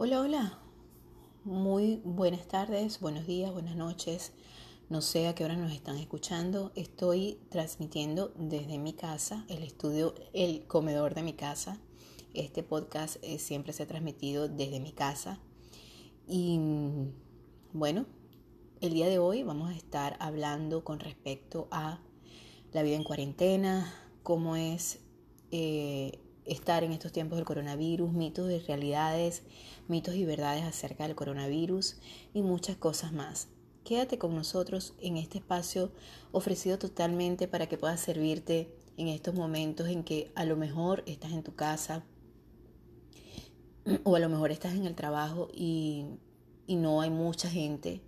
Hola, hola. Muy buenas tardes, buenos días, buenas noches. No sé a qué hora nos están escuchando. Estoy transmitiendo desde mi casa, el estudio, el comedor de mi casa. Este podcast eh, siempre se ha transmitido desde mi casa. Y bueno, el día de hoy vamos a estar hablando con respecto a la vida en cuarentena, cómo es eh, estar en estos tiempos del coronavirus, mitos y realidades, mitos y verdades acerca del coronavirus y muchas cosas más. Quédate con nosotros en este espacio ofrecido totalmente para que puedas servirte en estos momentos en que a lo mejor estás en tu casa o a lo mejor estás en el trabajo y, y no hay mucha gente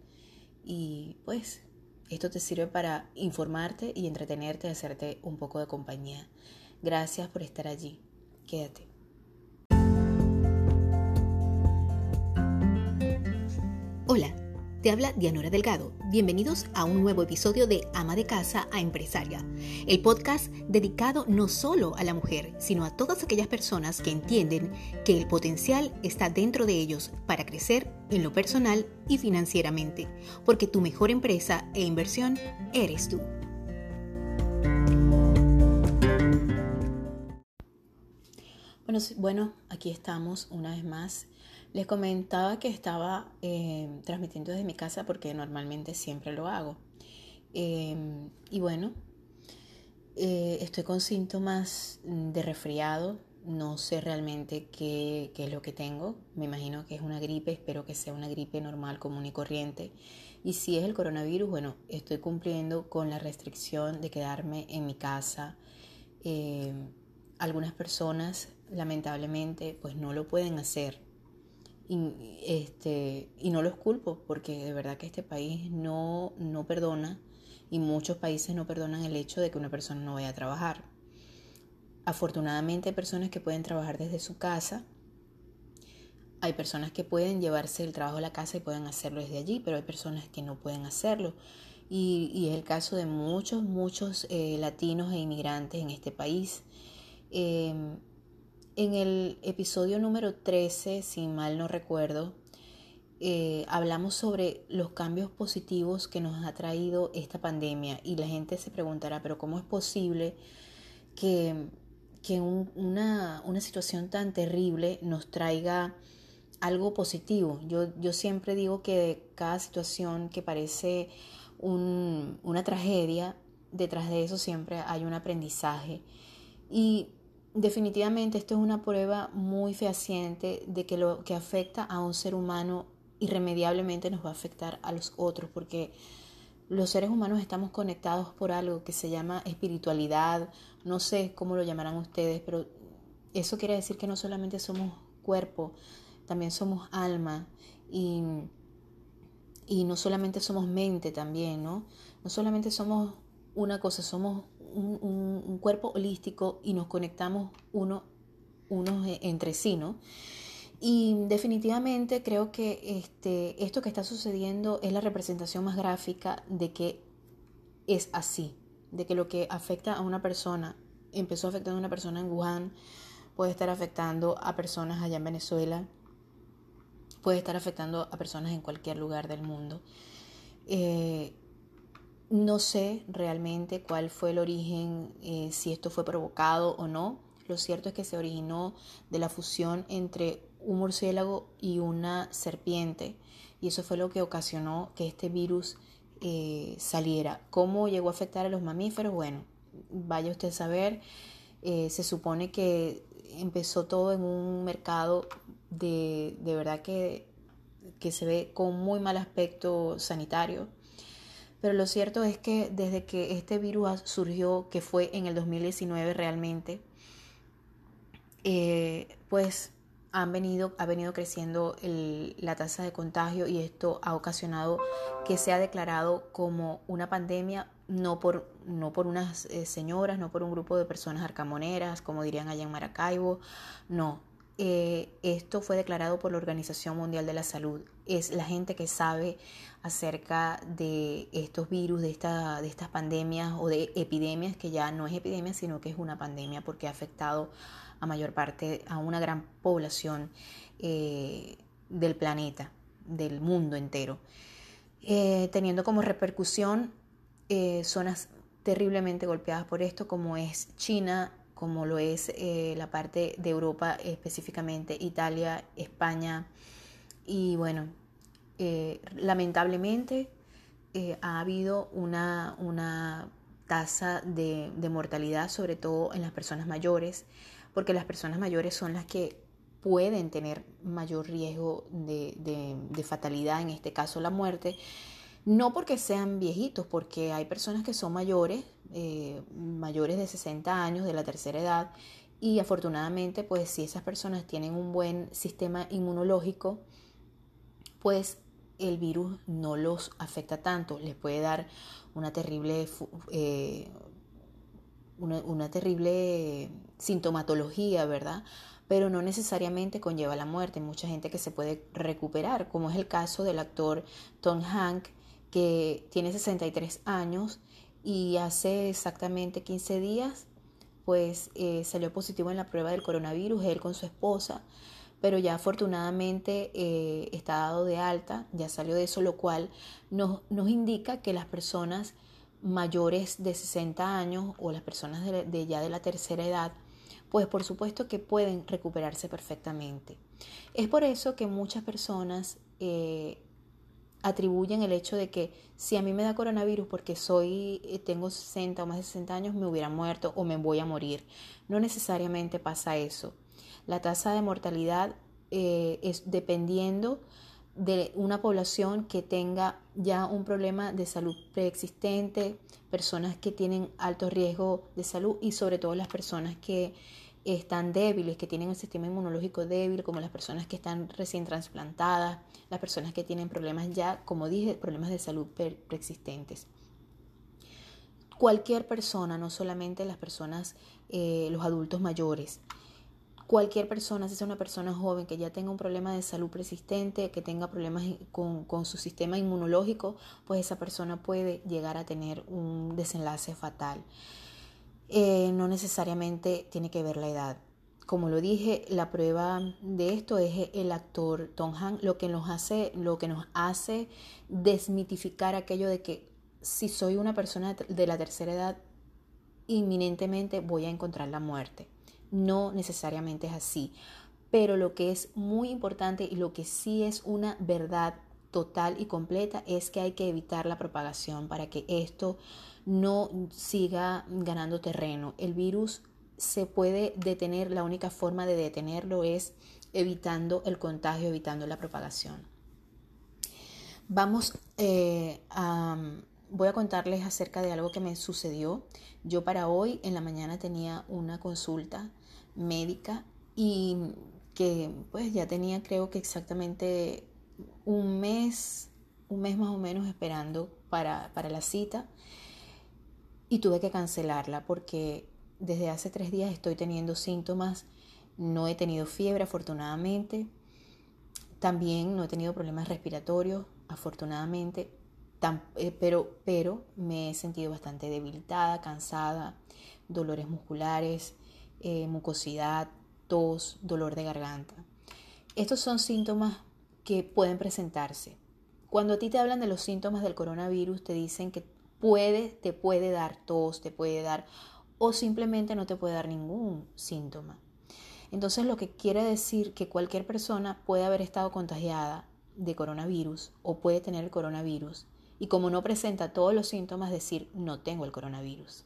y pues esto te sirve para informarte y entretenerte, hacerte un poco de compañía. Gracias por estar allí. Quédate. Hola, te habla Dianora Delgado. Bienvenidos a un nuevo episodio de Ama de Casa a Empresaria, el podcast dedicado no solo a la mujer, sino a todas aquellas personas que entienden que el potencial está dentro de ellos para crecer en lo personal y financieramente, porque tu mejor empresa e inversión eres tú. Bueno, aquí estamos una vez más. Les comentaba que estaba eh, transmitiendo desde mi casa porque normalmente siempre lo hago. Em, y bueno, eh, estoy con síntomas de resfriado. No sé realmente qué, qué, es lo que tengo. Me imagino que es una gripe. Espero que sea una gripe normal, común y corriente. Y si es el coronavirus, bueno, estoy cumpliendo con la restricción de quedarme en mi casa. Em, algunas personas lamentablemente pues no lo pueden hacer. Y, este, y no los culpo porque de verdad que este país no, no perdona y muchos países no perdonan el hecho de que una persona no vaya a trabajar. Afortunadamente hay personas que pueden trabajar desde su casa, hay personas que pueden llevarse el trabajo a la casa y pueden hacerlo desde allí, pero hay personas que no pueden hacerlo. Y, es el caso de muchos, muchos eh, latinos e inmigrantes en este país. Em, en el episodio número 13, si mal no recuerdo, eh, hablamos sobre los cambios positivos que nos ha traído esta pandemia y la gente se preguntará, pero ¿cómo es posible que, una, situación tan terrible nos traiga algo positivo? Yo, yo siempre digo que cada situación que parece una tragedia, detrás de eso siempre hay un aprendizaje. Y definitivamente esto es una prueba muy fehaciente de que lo que afecta a un ser humano irremediablemente nos va a afectar a los otros, porque los seres humanos estamos conectados por algo que se llama espiritualidad, no sé cómo lo llamarán ustedes, pero eso quiere decir que no solamente somos cuerpo, también somos alma y, y no solamente somos mente también, ¿no? No solamente somos una cosa, somos un, cuerpo holístico y nos conectamos uno, unos e, entre sí, ¿no? Y definitivamente creo que este, esto que está sucediendo es la representación más gráfica de que es así, de que lo que afecta a una persona, empezó afectando a una persona en Wuhan, puede estar afectando a personas allá en Venezuela, puede estar afectando a personas en cualquier lugar del mundo. Eh, no sé realmente cuál fue el origen, eh, si esto fue provocado o no. Lo cierto es que se originó de la fusión entre un murciélago y una serpiente y eso fue lo que ocasionó que este virus eh, saliera. ¿Cómo llegó a afectar a los mamíferos? Bueno, vaya usted a saber, eh, se supone que empezó todo en un mercado de, de verdad que, que se ve con muy mal aspecto sanitario pero lo cierto es que desde que este virus surgió, que fue en el 2019 realmente, eh, pues han venido, ha venido creciendo la tasa de contagio y esto ha ocasionado que sea declarado como una pandemia no por, no por unas eh, señoras, no por un grupo de personas arcamoneras, como dirían allá en Maracaibo, no, eh, esto fue declarado por la Organización Mundial de la Salud. Es la gente que sabe acerca de estos virus, de, esta, de estas pandemias o de epidemias, que ya no es epidemia, sino que es una pandemia porque ha afectado a mayor parte, a una gran población eh, del planeta, del mundo entero, eh, teniendo como repercusión eh, zonas terriblemente golpeadas por esto, como es China, como lo es eh, la parte de Europa, específicamente Italia, España. Y bueno, lamentablemente ha habido una, una tasa de mortalidad, sobre todo en las personas mayores, porque las personas mayores son las que pueden tener mayor riesgo de, fatalidad, en este caso la muerte, no porque sean viejitos, porque hay personas que son mayores, eh, mayores de 60 años, de la tercera edad, y afortunadamente, pues si esas personas tienen un buen sistema inmunológico, pues el virus no los afecta tanto, les puede dar una terrible, eh, una terrible sintomatología, ¿verdad? pero no necesariamente conlleva la muerte. Hay mucha gente que se puede recuperar, como es el caso del actor Tom Hank, que tiene 63 años y hace exactamente 15 días pues eh, salió positivo en la prueba del coronavirus, él con su esposa, pero ya afortunadamente eh, está dado de alta, ya salió de eso, lo cual nos, nos indica que las personas mayores de 60 años o las personas de ya de la tercera edad, pues por supuesto que pueden recuperarse perfectamente. Es por eso que muchas personas eh, atribuyen el hecho de que si a mí me da coronavirus porque soy eh, tengo 60 o más de 60 años me hubiera muerto o me voy a morir. No necesariamente pasa eso. La tasa de mortalidad eh, es dependiendo de una población que tenga ya un problema de salud preexistente, personas que tienen alto riesgo de salud y sobre todo las personas que están débiles, que tienen un sistema inmunológico débil, como las personas que están recién trasplantadas, las personas que tienen problemas ya, como dije, problemas de salud preexistentes. Cualquier persona, no solamente las personas, eh, los adultos mayores, cualquier persona, si es una persona joven que ya tenga un problema de salud persistente, que tenga problemas con, con, su sistema inmunológico, pues esa persona puede llegar a tener un desenlace fatal. Eh, no necesariamente tiene que ver la edad. Como lo dije, la prueba de esto es el actor Tom Hanks, lo que nos hace, lo que nos hace desmitificar aquello de que si soy una persona de la tercera edad, inminentemente voy a encontrar la muerte. No necesariamente es así. Pero lo que es muy importante y lo que sí es una verdad total y completa es que hay que evitar la propagación para que esto no siga ganando terreno. El virus se puede detener, la única forma de detenerlo es evitando el contagio, evitando la propagación. Vamos eh, a, voy a contarles acerca de algo que me sucedió. Yo para hoy en la mañana tenía una consulta médica y que pues ya tenía creo que exactamente un mes, un mes más o menos esperando para, para la cita y tuve que cancelarla porque desde hace tres días estoy teniendo síntomas. No he tenido fiebre, afortunadamente. También no he tenido problemas respiratorios, afortunadamente. Eh, pero, pero me he sentido bastante debilitada, cansada, dolores musculares, eh, mucosidad, tos, dolor de garganta. Estos son síntomas que pueden presentarse. Cuando a ti te hablan de los síntomas del coronavirus, te dicen que puede, te puede dar tos, te puede dar, o simplemente no te puede dar ningún síntoma. Entonces lo que quiere decir que cualquier persona puede haber estado contagiada de coronavirus o puede tener el coronavirus y como no presenta todos los síntomas decir no tengo el coronavirus.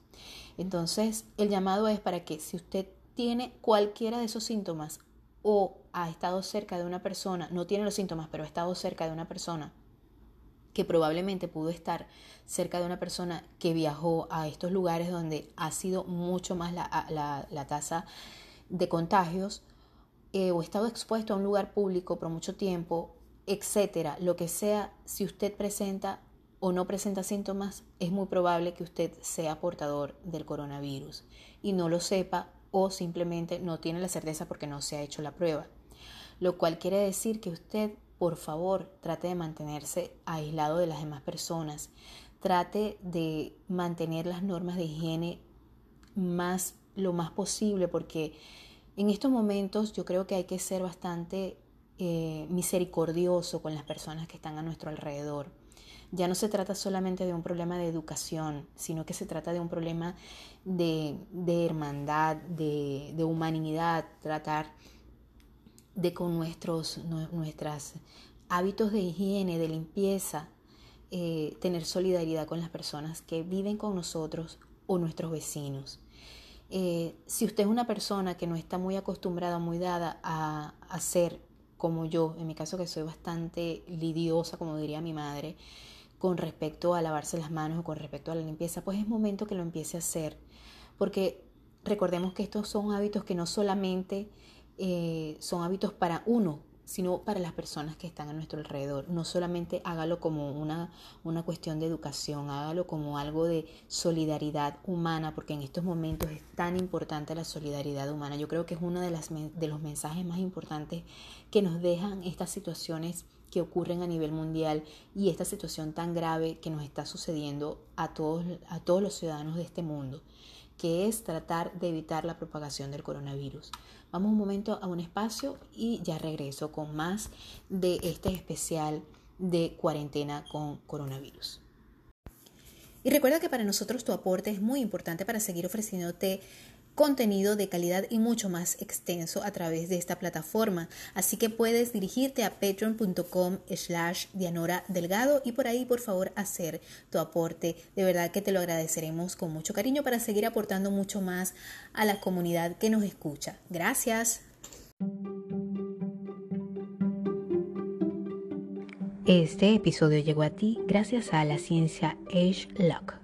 Entonces el llamado es para que si usted tiene cualquiera de esos síntomas o ha estado cerca de una persona, no tiene los síntomas, pero ha estado cerca de una persona que probablemente pudo estar cerca de una persona que viajó a estos lugares donde ha sido mucho más la, tasa de contagios eh, o estado expuesto a un lugar público por mucho tiempo, etcétera, lo que sea, si usted presenta o no presenta síntomas, es muy probable que usted sea portador del coronavirus. Y no lo sepa o simplemente no tiene la certeza porque no se ha hecho la prueba. Lo cual quiere decir que usted por favor, trate de mantenerse aislado de las demás personas. Trate de mantener las normas de higiene más lo más posible porque en estos momentos yo creo que hay que ser bastante eh, misericordioso con las personas que están a nuestro alrededor. Ya no se trata solamente de un problema de educación, sino que se trata de un problema de, hermandad, de, humanidad, tratar de con nuestros nuestras hábitos de higiene, de limpieza, eh, tener solidaridad con las personas que viven con nosotros o nuestros vecinos. Eh, si usted es una persona que no está muy acostumbrada, muy dada a hacer como yo, en mi caso que soy bastante lidiosa, como diría mi madre, con respecto a lavarse las manos o con respecto a la limpieza, pues es momento que lo empiece a hacer. Porque recordemos que estos son hábitos que no solamente eh, son hábitos para uno, sino para las personas que están a nuestro alrededor. No solamente hágalo como una, una cuestión de educación, hágalo como algo de solidaridad humana, porque en estos momentos es tan importante la solidaridad humana. Yo creo que es uno de, los mensajes más importantes que nos dejan estas situaciones que ocurren a nivel mundial y esta situación tan grave que nos está sucediendo a todos, a todos los ciudadanos de este mundo, que es tratar de evitar la propagación del coronavirus. Vamos un momento a un espacio y ya regreso con más de este especial de cuarentena con coronavirus. Y recuerda que para nosotros tu aporte es muy importante para seguir ofreciéndote contenido de calidad y mucho más extenso a través de esta plataforma. Así que puedes dirigirte a patreon.com slash Dianora Delgado y por ahí por favor hacer tu aporte. De verdad que te lo agradeceremos con mucho cariño para seguir aportando mucho más a la comunidad que nos escucha. Gracias. Este episodio llegó a ti gracias a la ciencia Age Lock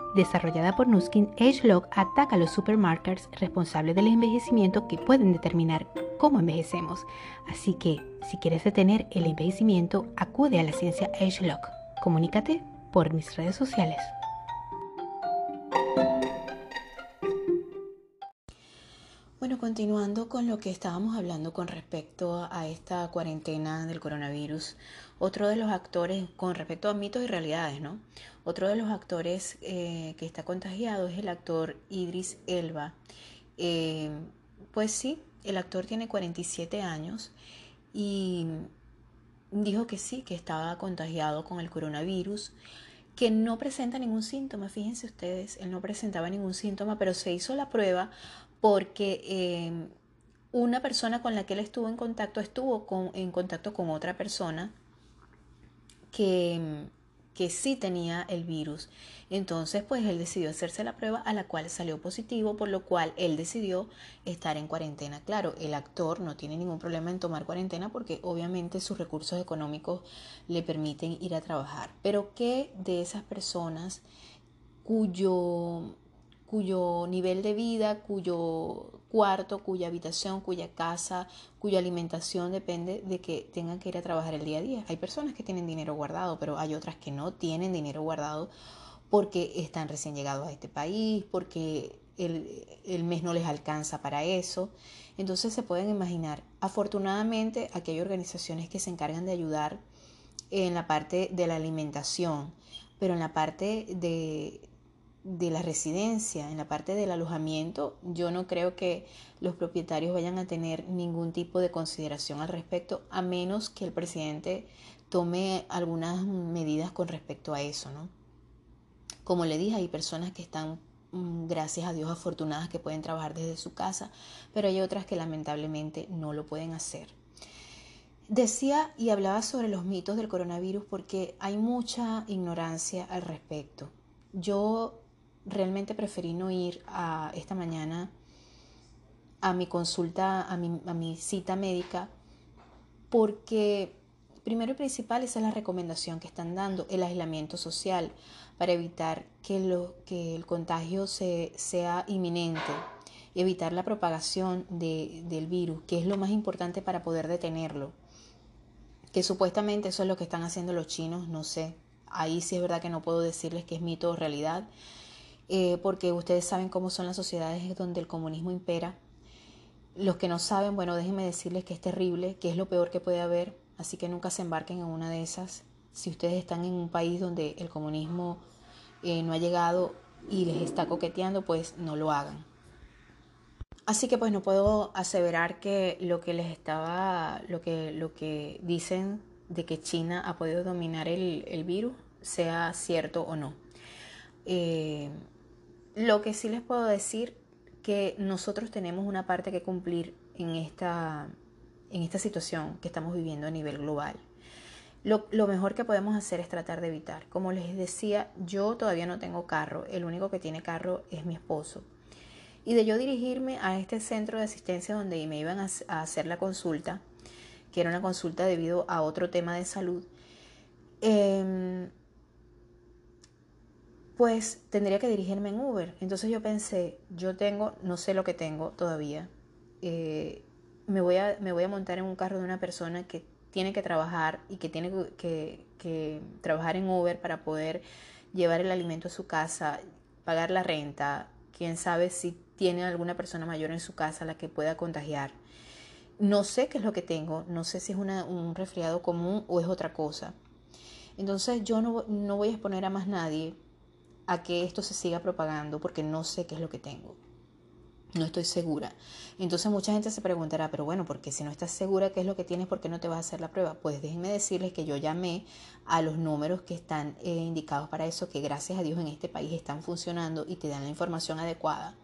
desarrollada por Nuskin, AgeLog ataca a los supermarkers responsables del envejecimiento que pueden determinar cómo envejecemos. Así que, si quieres detener el envejecimiento, acude a la ciencia AgeLog. Comunícate por mis redes sociales. Bueno, continuando con lo que estábamos hablando con respecto a esta cuarentena del coronavirus, otro de los actores, con respecto a mitos y realidades, ¿no? Otro de los actores eh, que está contagiado es el actor Idris Elba. Eh, pues sí, el actor tiene 47 años y dijo que sí, que estaba contagiado con el coronavirus, que no presenta ningún síntoma. Fíjense ustedes, él no presentaba ningún síntoma, pero se hizo la prueba porque eh, una persona con la que él estuvo en contacto estuvo en contacto con otra persona que que sí tenía el virus. Entonces, pues él decidió hacerse la prueba a la cual salió positivo, por lo cual él decidió estar en cuarentena. Claro, el actor no tiene ningún problema en tomar cuarentena porque obviamente sus recursos económicos le permiten ir a trabajar. Pero ¿qué de esas personas cuyo cuyo nivel de vida, cuyo cuarto, cuya habitación, cuya casa, cuya alimentación depende de que tengan que ir a trabajar el día a día. Hay personas que tienen dinero guardado, pero hay otras que no tienen dinero guardado porque están recién llegados a este país, porque el, el mes no les alcanza para eso. Entonces se pueden imaginar, afortunadamente aquí hay organizaciones que se encargan de ayudar en la parte de la alimentación, pero en la parte de de la residencia, en la parte del alojamiento, yo no creo que los propietarios vayan a tener ningún tipo de consideración al respecto, a menos que el presidente tome algunas medidas con respecto a eso, ¿no? Como le dije, hay personas que están, mm, gracias a Dios, afortunadas que pueden trabajar desde su casa, pero hay otras que lamentablemente no lo pueden hacer. Decía y hablaba sobre los mitos del coronavirus porque hay mucha ignorancia al respecto. Yo realmente preferí no ir a esta mañana a mi consulta, a mi, a mi cita médica, porque primero y principal esa es la recomendación que están dando, el aislamiento social, para evitar que, lo, que el contagio se, sea inminente, evitar la propagación de, del virus, que es lo más importante para poder detenerlo. que supuestamente eso es lo que están haciendo los chinos, no sé. Ahí sí es verdad que no puedo decirles que es mito o realidad, eh, porque ustedes saben cómo son las sociedades donde el comunismo impera. Los que no saben, bueno, déjenme decirles que es terrible, que es lo peor que puede haber, así que nunca se embarquen en una de esas. Si ustedes están en un país donde el comunismo eh, no ha llegado y les está coqueteando, pues no lo hagan. Así que pues no puedo aseverar que lo que les estaba, lo que, lo que dicen de que China ha podido dominar el, virus sea cierto o no. Eh, lo que sí les puedo decir que nosotros tenemos una parte que cumplir en esta, en esta situación que estamos viviendo a nivel global. Lo, lo, mejor que podemos hacer es tratar de evitar. Como les decía, yo todavía no tengo carro. El único que tiene carro es mi esposo. Y de yo dirigirme a este centro de asistencia donde me iban a, hacer la consulta, que era una consulta debido a otro tema de salud, eh, pues tendría que dirigirme en Uber. Entonces yo pensé, yo tengo, no sé lo que tengo todavía, eh, me, voy a, me voy a montar en un carro de una persona que tiene que trabajar y que tiene que, que trabajar en Uber para poder llevar el alimento a su casa, pagar la renta, quién sabe si tiene alguna persona mayor en su casa la que pueda contagiar. No sé qué es lo que tengo, no sé si es un resfriado común o es otra cosa. Entonces yo no, no voy a exponer a más nadie a que esto se siga propagando porque no sé qué es lo que tengo. No estoy segura. Entonces mucha gente se preguntará, pero bueno, porque si no estás segura qué es lo que tienes, ¿por qué no te vas a hacer la prueba? Pues déjenme decirles que yo llamé a los números que están eh, indicados para eso, que gracias a Dios en este país están funcionando y te dan la información adecuada.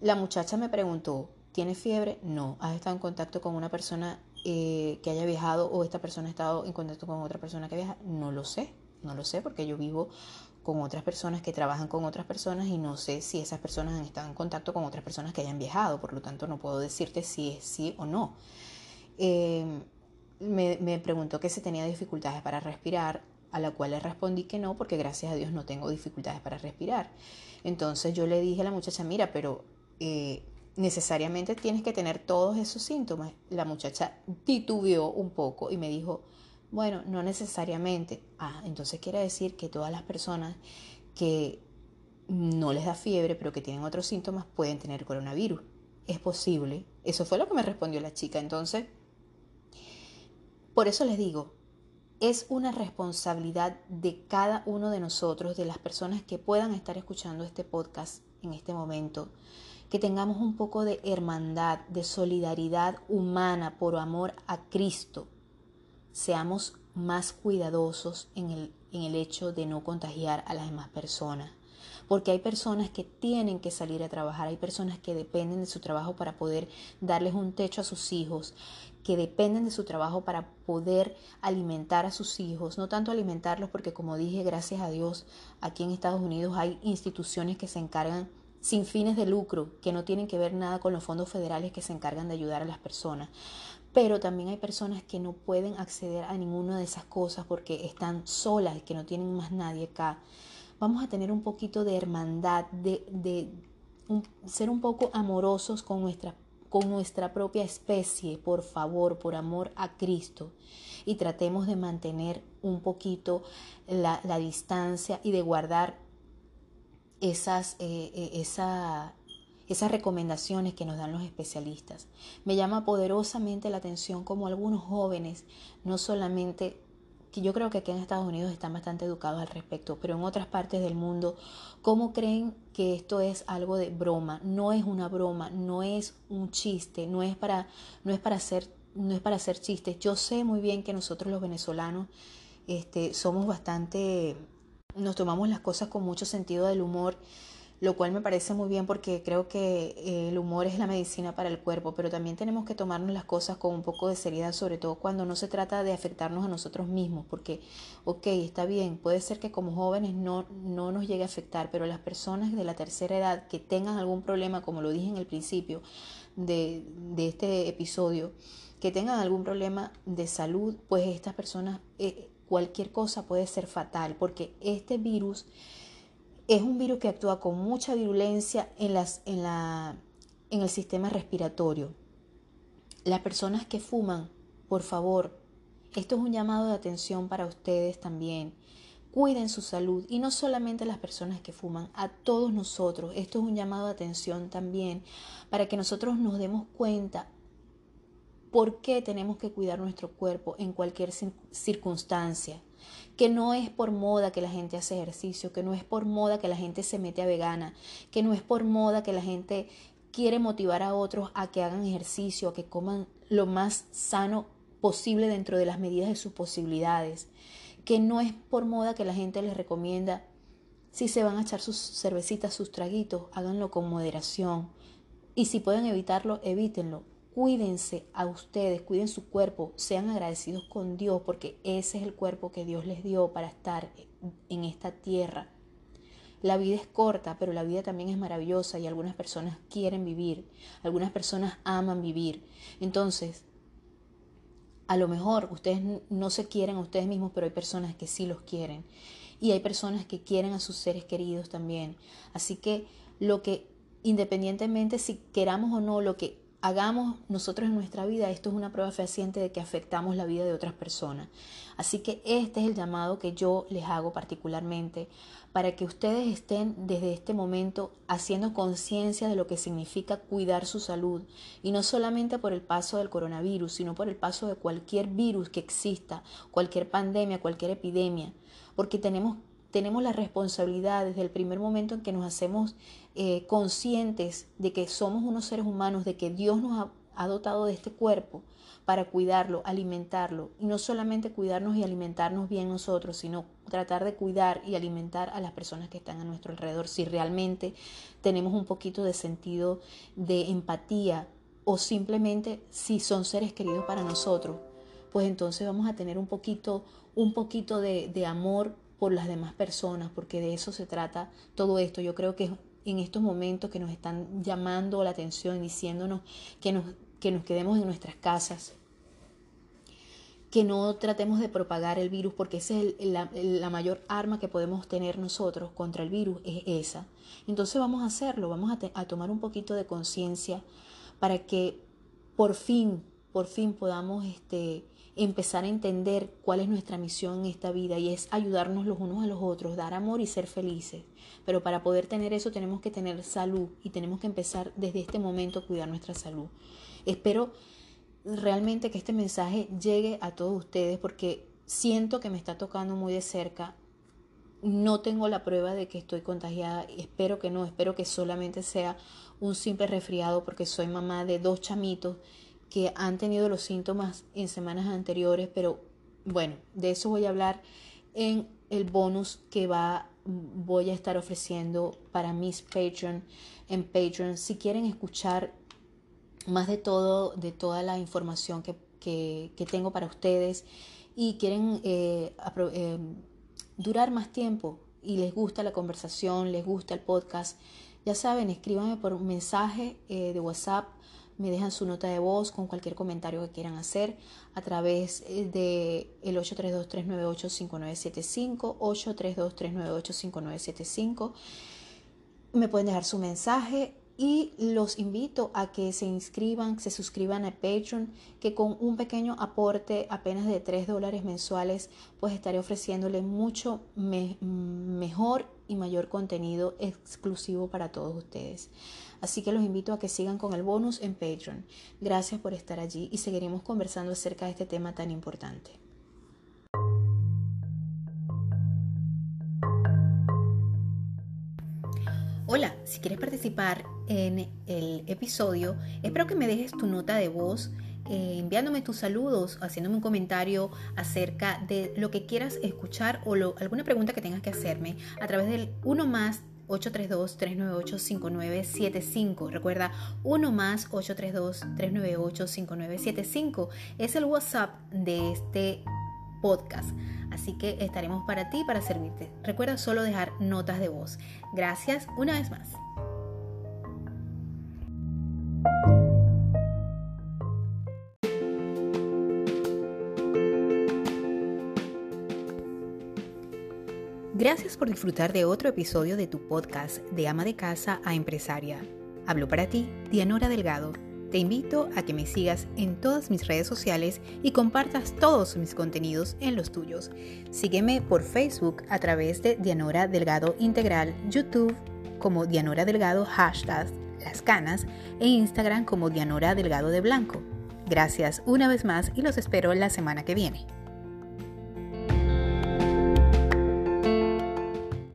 La muchacha me preguntó, ¿tienes fiebre? No. ¿Has estado en contacto con una persona eh, que haya viajado o esta persona ha estado en contacto con otra persona que viaja? No lo sé. No lo sé porque yo vivo con otras personas que trabajan con otras personas y no sé si esas personas han estado en contacto con otras personas que hayan viajado, por lo tanto no puedo decirte si es sí o no. Em, me, preguntó que si tenía dificultades para respirar, a la cual le respondí que no, porque gracias a Dios no tengo dificultades para respirar. Entonces yo le dije a la muchacha, mira, pero eh, necesariamente tienes que tener todos esos síntomas. La muchacha titubeó un poco y me dijo, bueno, no necesariamente. Ah, entonces quiere decir que todas las personas que no les da fiebre, pero que tienen otros síntomas, pueden tener coronavirus. Es posible. Eso fue lo que me respondió la chica. Entonces, por eso les digo, es una responsabilidad de cada uno de nosotros, de las personas que puedan estar escuchando este podcast en este momento, que tengamos un poco de hermandad, de solidaridad humana por amor a Cristo seamos más cuidadosos en el, en el hecho de no contagiar a las demás personas. Porque hay personas que tienen que salir a trabajar, hay personas que dependen de su trabajo para poder darles un techo a sus hijos, que dependen de su trabajo para poder alimentar a sus hijos, no tanto alimentarlos porque como dije, gracias a Dios, aquí en Estados Unidos hay instituciones que se encargan sin fines de lucro, que no tienen que ver nada con los fondos federales que se encargan de ayudar a las personas pero también hay personas que no pueden acceder a ninguna de esas cosas porque están solas que no tienen más nadie acá. Vamos a tener un poquito de hermandad, de, ser un poco amorosos con nuestra, con nuestra propia especie, por favor, por amor a Cristo. Y tratemos de mantener un poquito la, distancia y de guardar esas, eh, eh, esa, esas recomendaciones que nos dan los especialistas. Me llama poderosamente la atención como algunos jóvenes, no solamente que yo creo que aquí en Estados Unidos están bastante educados al respecto, pero en otras partes del mundo, ¿cómo creen que esto es algo de broma? No es una broma, no es un chiste, no es para, no es para hacer, no es para hacer chistes. Yo sé muy bien que nosotros los venezolanos este, somos bastante, nos tomamos las cosas con mucho sentido del humor lo cual me parece muy bien porque creo que eh, el humor es la medicina para el cuerpo, pero también tenemos que tomarnos las cosas con un poco de seriedad, sobre todo cuando no se trata de afectarnos a nosotros mismos, porque, ok, está bien, puede ser que como jóvenes no, no nos llegue a afectar, pero las personas de la tercera edad que tengan algún problema, como lo dije en el principio de, de este episodio, que tengan algún problema de salud, pues estas personas, eh, cualquier cosa puede ser fatal, porque este virus es un virus que actúa con mucha virulencia en, el sistema respiratorio. Las personas que fuman, por favor, Esto es un llamado de atención para ustedes también. Cuiden su salud y no solamente las personas que fuman, a todos nosotros. Esto es un llamado de atención también para que nosotros nos demos cuenta por qué tenemos que cuidar nuestro cuerpo en cualquier circunstancia. Que no es por moda que la gente hace ejercicio, que no es por moda que la gente se mete a vegana, que no es por moda que la gente quiere motivar a otros a que hagan ejercicio, a que coman lo más sano posible dentro de las medidas de sus posibilidades que no es por moda que la gente les recomienda, si se van a echar sus cervecitas, sus traguitos, háganlo con moderación. Y si pueden evitarlo, evítenlo. Cuídense a ustedes, cuiden su cuerpo, sean agradecidos con Dios porque ese es el cuerpo que Dios les dio para estar en esta tierra. La vida es corta, pero la vida también es maravillosa y algunas personas quieren vivir, algunas personas aman vivir. Entonces, a lo mejor ustedes no se quieren a ustedes mismos, pero hay personas que sí los quieren. Y hay personas que quieren a sus seres queridos también. Así que lo que, independientemente si queramos o no, lo que hagamos nosotros en nuestra vida, esto es una prueba fehaciente de que afectamos la vida de otras personas. Así que este es el llamado que yo les hago particularmente para que ustedes estén desde este momento haciendo conciencia de lo que significa cuidar su salud y no solamente por el paso del coronavirus, sino por el paso de cualquier virus que exista, cualquier pandemia, cualquier epidemia, porque tenemos tenemos la responsabilidad desde el primer momento en que nos hacemos eh, conscientes de que somos unos seres humanos, de que Dios nos ha, dotado de este cuerpo para cuidarlo, alimentarlo, y no solamente cuidarnos y alimentarnos bien nosotros, sino tratar de cuidar y alimentar a las personas que están a nuestro alrededor, si realmente tenemos un poquito de sentido de empatía o simplemente si son seres queridos para nosotros, pues entonces vamos a tener un poquito, un poquito de amor por las demás personas, porque de eso se trata todo esto. Yo creo que en estos momentos que nos están llamando la atención, diciéndonos que nos, que nos quedemos en nuestras casas, que no tratemos de propagar el virus, porque esa es la, mayor arma que podemos tener nosotros contra el virus, es esa. Entonces vamos a hacerlo, vamos a, a tomar un poquito de conciencia para que por fin, por fin podamos este, empezar a entender cuál es nuestra misión en esta vida y es ayudarnos los unos a los otros, dar amor y ser felices. Pero para poder tener eso tenemos que tener salud y tenemos que empezar desde este momento a cuidar nuestra salud. Espero realmente que este mensaje llegue a todos ustedes porque siento que me está tocando muy de cerca. No tengo la prueba de que estoy contagiada, espero que no, espero que solamente sea un simple resfriado porque soy mamá de dos chamitos que han tenido los síntomas en semanas anteriores, pero bueno, de eso voy a hablar en el bonus que va voy a estar ofreciendo para mis Patreon en Patreon. Si quieren escuchar más de todo, de toda la información que, que, tengo para ustedes y quieren eh, eh, durar más tiempo y les gusta la conversación, les gusta el podcast, ya saben, escríbanme por un mensaje eh, de WhatsApp me dejan su nota de voz con cualquier comentario que quieran hacer a través eh, de el 832-398-5975, 832-398-5975. Me pueden dejar su mensaje y los invito a que se inscriban, se suscriban a Patreon, que con un pequeño aporte apenas de 3 dólares mensuales, pues estaré ofreciéndoles mucho mejor y mayor contenido exclusivo para todos ustedes. Así que los invito a que sigan con el bonus en Patreon. Gracias por estar allí y seguiremos conversando acerca de este tema tan importante. Hola, si quieres participar en el episodio, espero que me dejes tu nota de voz eh, enviándome tus saludos, haciéndome un comentario acerca de lo que quieras escuchar o alguna pregunta que tengas que hacerme a través del 1 más 832-398-5975. Recuerda, 1 más 832-398-5975 es el WhatsApp de este podcast. Así que estaremos para ti, para servirte. Recuerda solo dejar notas de voz. Gracias una vez más. Gracias por disfrutar de otro episodio de tu podcast de ama de casa a empresaria. Hablo para ti, Dianora Delgado. Te invito a que me sigas en todas mis redes sociales y compartas todos mis contenidos en los tuyos. Sígueme por Facebook a través de Dianora Delgado Integral, YouTube como Dianora Delgado hashtag Las Canas e Instagram como Dianora Delgado de Blanco. Gracias una vez más y los espero la semana que viene.